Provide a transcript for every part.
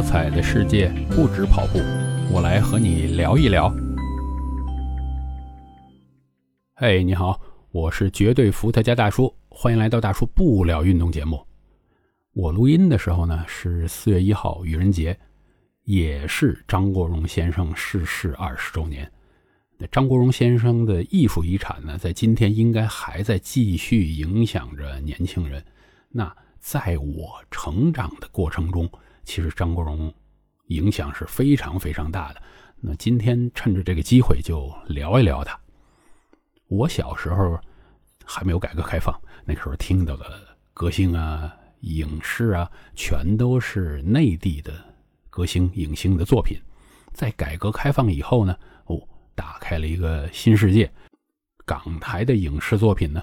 多彩的世界不止跑步，我来和你聊一聊。嘿，你好，我是绝对伏特加大叔，欢迎来到大叔不聊运动节目。我录音的时候呢是四月一号，愚人节，也是张国荣先生逝世二十周年。那张国荣先生的艺术遗产呢，在今天应该还在继续影响着年轻人。那在我成长的过程中，其实张国荣影响是非常非常大的。那今天趁着这个机会就聊一聊他。我小时候还没有改革开放，那时候听到的歌星啊、影视啊，全都是内地的歌星、影星的作品。在改革开放以后呢，哦，打开了一个新世界，港台的影视作品呢，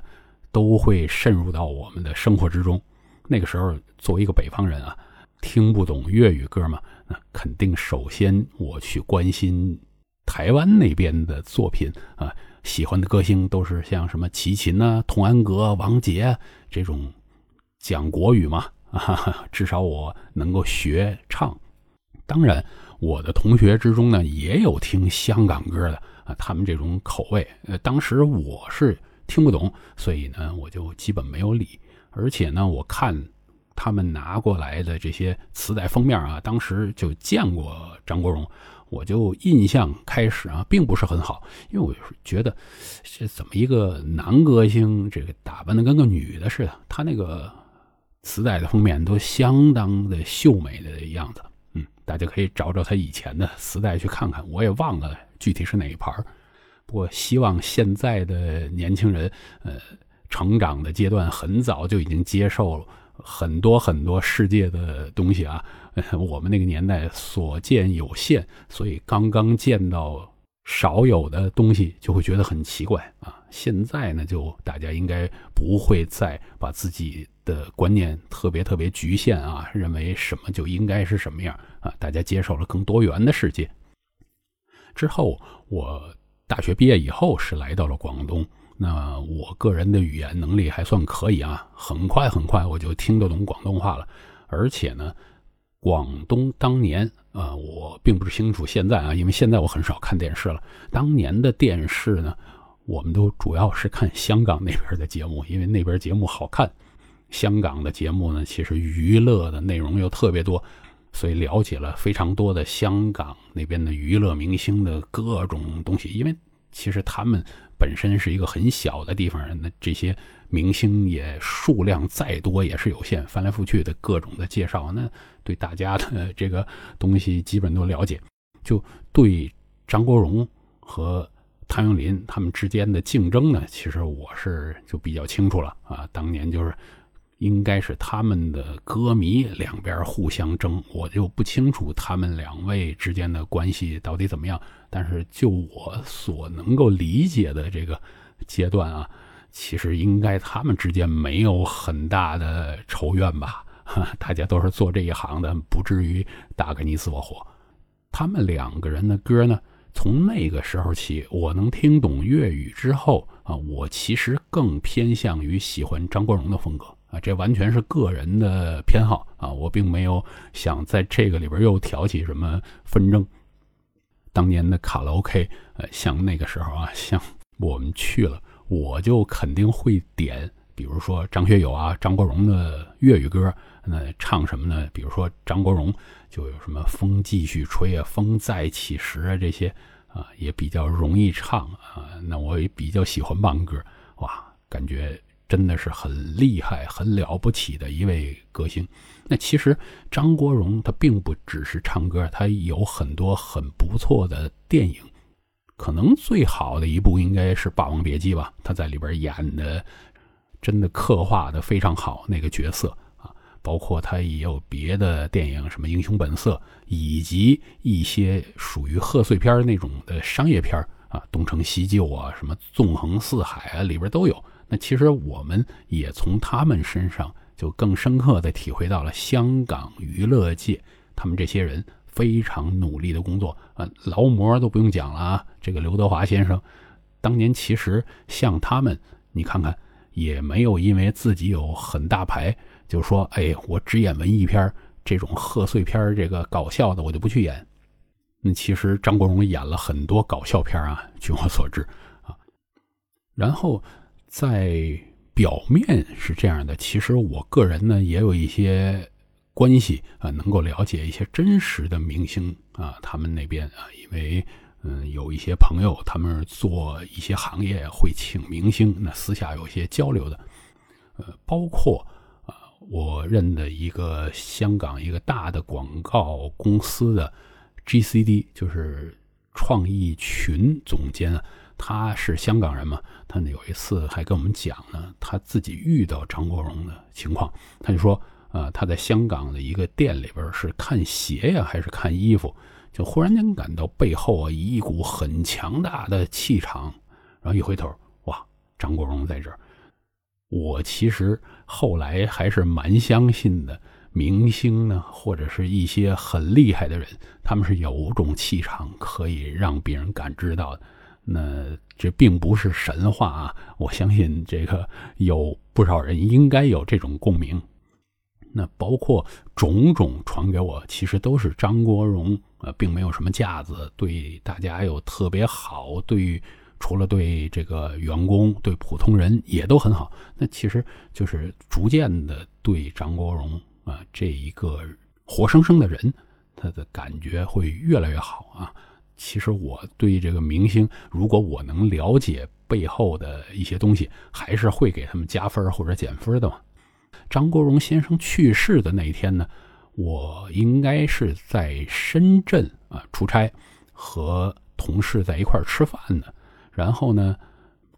都会渗入到我们的生活之中。那个时候，作为一个北方人啊，听不懂粤语歌嘛，那肯定首先我去关心台湾那边的作品啊，喜欢的歌星都是像什么齐秦呐、童安格、王杰这种讲国语嘛，啊，至少我能够学唱。当然，我的同学之中呢，也有听香港歌的啊，他们这种口味，呃，当时我是听不懂，所以呢，我就基本没有理。而且呢，我看他们拿过来的这些磁带封面啊，当时就见过张国荣，我就印象开始啊，并不是很好，因为我觉得这怎么一个男歌星，这个打扮的跟个女的似的，他那个磁带的封面都相当的秀美的样子。嗯，大家可以找找他以前的磁带去看看，我也忘了具体是哪一盘不过希望现在的年轻人，呃。成长的阶段很早就已经接受了很多很多世界的东西啊，我们那个年代所见有限，所以刚刚见到少有的东西就会觉得很奇怪啊。现在呢，就大家应该不会再把自己的观念特别特别局限啊，认为什么就应该是什么样啊。大家接受了更多元的世界。之后，我大学毕业以后是来到了广东。那我个人的语言能力还算可以啊，很快很快我就听得懂广东话了。而且呢，广东当年啊，我并不是清楚现在啊，因为现在我很少看电视了。当年的电视呢，我们都主要是看香港那边的节目，因为那边节目好看。香港的节目呢，其实娱乐的内容又特别多，所以了解了非常多的香港那边的娱乐明星的各种东西。因为其实他们。本身是一个很小的地方，那这些明星也数量再多也是有限，翻来覆去的各种的介绍，那对大家的 这个东西基本都了解。就对张国荣和谭咏麟他们之间的竞争呢，其实我是就比较清楚了啊。当年就是应该是他们的歌迷两边互相争，我就不清楚他们两位之间的关系到底怎么样。但是就我所能够理解的这个阶段啊，其实应该他们之间没有很大的仇怨吧？大家都是做这一行的，不至于打个你死我活。他们两个人的歌呢，从那个时候起，我能听懂粤语之后啊，我其实更偏向于喜欢张国荣的风格啊，这完全是个人的偏好啊，我并没有想在这个里边又挑起什么纷争。当年的卡拉 OK，呃，像那个时候啊，像我们去了，我就肯定会点，比如说张学友啊、张国荣的粤语歌，那唱什么呢？比如说张国荣就有什么“风继续吹”啊，“风再起时”啊，这些啊也比较容易唱啊。那我也比较喜欢慢歌，哇，感觉。真的是很厉害、很了不起的一位歌星。那其实张国荣他并不只是唱歌，他有很多很不错的电影。可能最好的一部应该是《霸王别姬》吧，他在里边演的真的刻画的非常好那个角色啊。包括他也有别的电影，什么《英雄本色》，以及一些属于贺岁片那种的商业片啊，《东成西就》啊，什么《纵横四海》啊，里边都有。那其实我们也从他们身上就更深刻的体会到了香港娱乐界他们这些人非常努力的工作啊，劳模都不用讲了啊。这个刘德华先生当年其实像他们，你看看也没有因为自己有很大牌，就说哎，我只演文艺片这种贺岁片这个搞笑的我就不去演。那其实张国荣演了很多搞笑片啊，据我所知啊。然后在表面是这样的，其实我个人呢也有一些关系啊，能够了解一些真实的明星啊，他们那边啊，因为嗯有一些朋友他们做一些行业会请明星，那私下有些交流的，呃，包括啊我认的一个香港一个大的广告公司的。GCD 就是创意群总监啊，他是香港人嘛，他有一次还跟我们讲呢，他自己遇到张国荣的情况，他就说，呃，他在香港的一个店里边是看鞋呀，还是看衣服，就忽然间感到背后啊一股很强大的气场，然后一回头，哇，张国荣在这儿。我其实后来还是蛮相信的。明星呢，或者是一些很厉害的人，他们是有种气场可以让别人感知到的。那这并不是神话啊！我相信这个有不少人应该有这种共鸣。那包括种种传给我，其实都是张国荣呃，并没有什么架子，对大家又特别好，对除了对这个员工，对普通人也都很好。那其实就是逐渐的对张国荣。啊，这一个活生生的人，他的感觉会越来越好啊。其实我对这个明星，如果我能了解背后的一些东西，还是会给他们加分或者减分的嘛。张国荣先生去世的那一天呢，我应该是在深圳啊出差，和同事在一块吃饭呢。然后呢，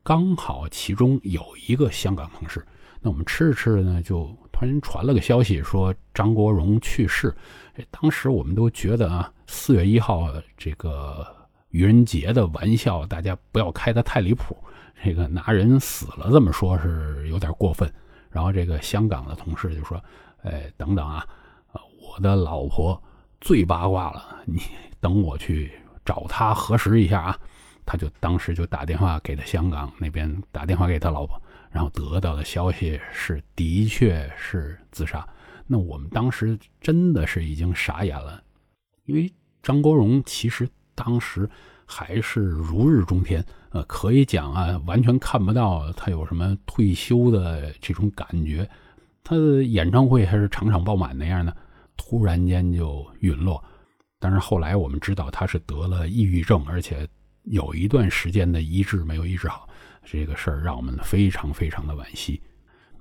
刚好其中有一个香港同事，那我们吃着吃着呢就。突然传了个消息，说张国荣去世。哎当时我们都觉得啊，四月一号这个愚人节的玩笑，大家不要开得太离谱。这个拿人死了这么说，是有点过分。然后这个香港的同事就说：“哎，等等啊，我的老婆最八卦了，你等我去找她核实一下啊。”他就当时就打电话给他香港那边打电话给他老婆。然后得到的消息是，的确是自杀。那我们当时真的是已经傻眼了，因为张国荣其实当时还是如日中天，呃，可以讲啊，完全看不到他有什么退休的这种感觉。他的演唱会还是场场爆满那样的，突然间就陨落。但是后来我们知道他是得了抑郁症，而且有一段时间的医治没有医治好。这个事儿让我们非常非常的惋惜。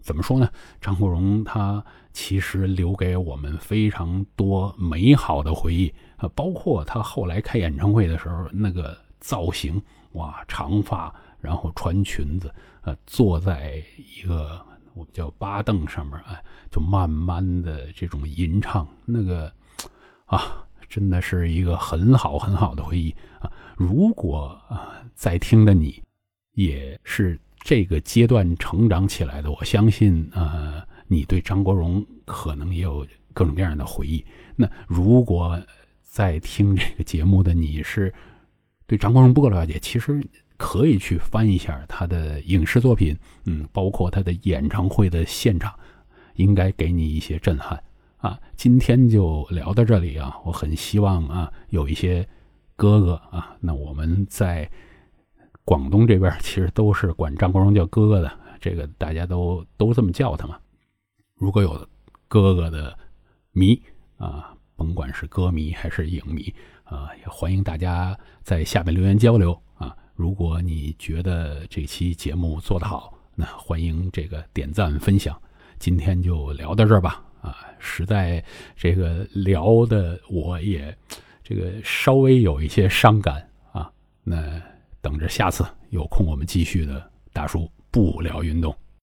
怎么说呢？张国荣他其实留给我们非常多美好的回忆啊，包括他后来开演唱会的时候那个造型，哇，长发，然后穿裙子，呃，坐在一个我们叫八凳上面，哎，就慢慢的这种吟唱，那个啊，真的是一个很好很好的回忆啊。如果啊，在听的你。也是这个阶段成长起来的，我相信，呃，你对张国荣可能也有各种各样的回忆。那如果在听这个节目的你是对张国荣不够了解，其实可以去翻一下他的影视作品，嗯，包括他的演唱会的现场，应该给你一些震撼啊。今天就聊到这里啊，我很希望啊，有一些哥哥啊，那我们在。广东这边其实都是管张国荣叫哥哥的，这个大家都都这么叫他嘛。如果有哥哥的迷啊，甭管是歌迷还是影迷啊，也欢迎大家在下面留言交流啊。如果你觉得这期节目做得好，那欢迎这个点赞分享。今天就聊到这儿吧啊，实在这个聊的我也这个稍微有一些伤感啊，那。等着下次有空，我们继续的大叔不聊运动。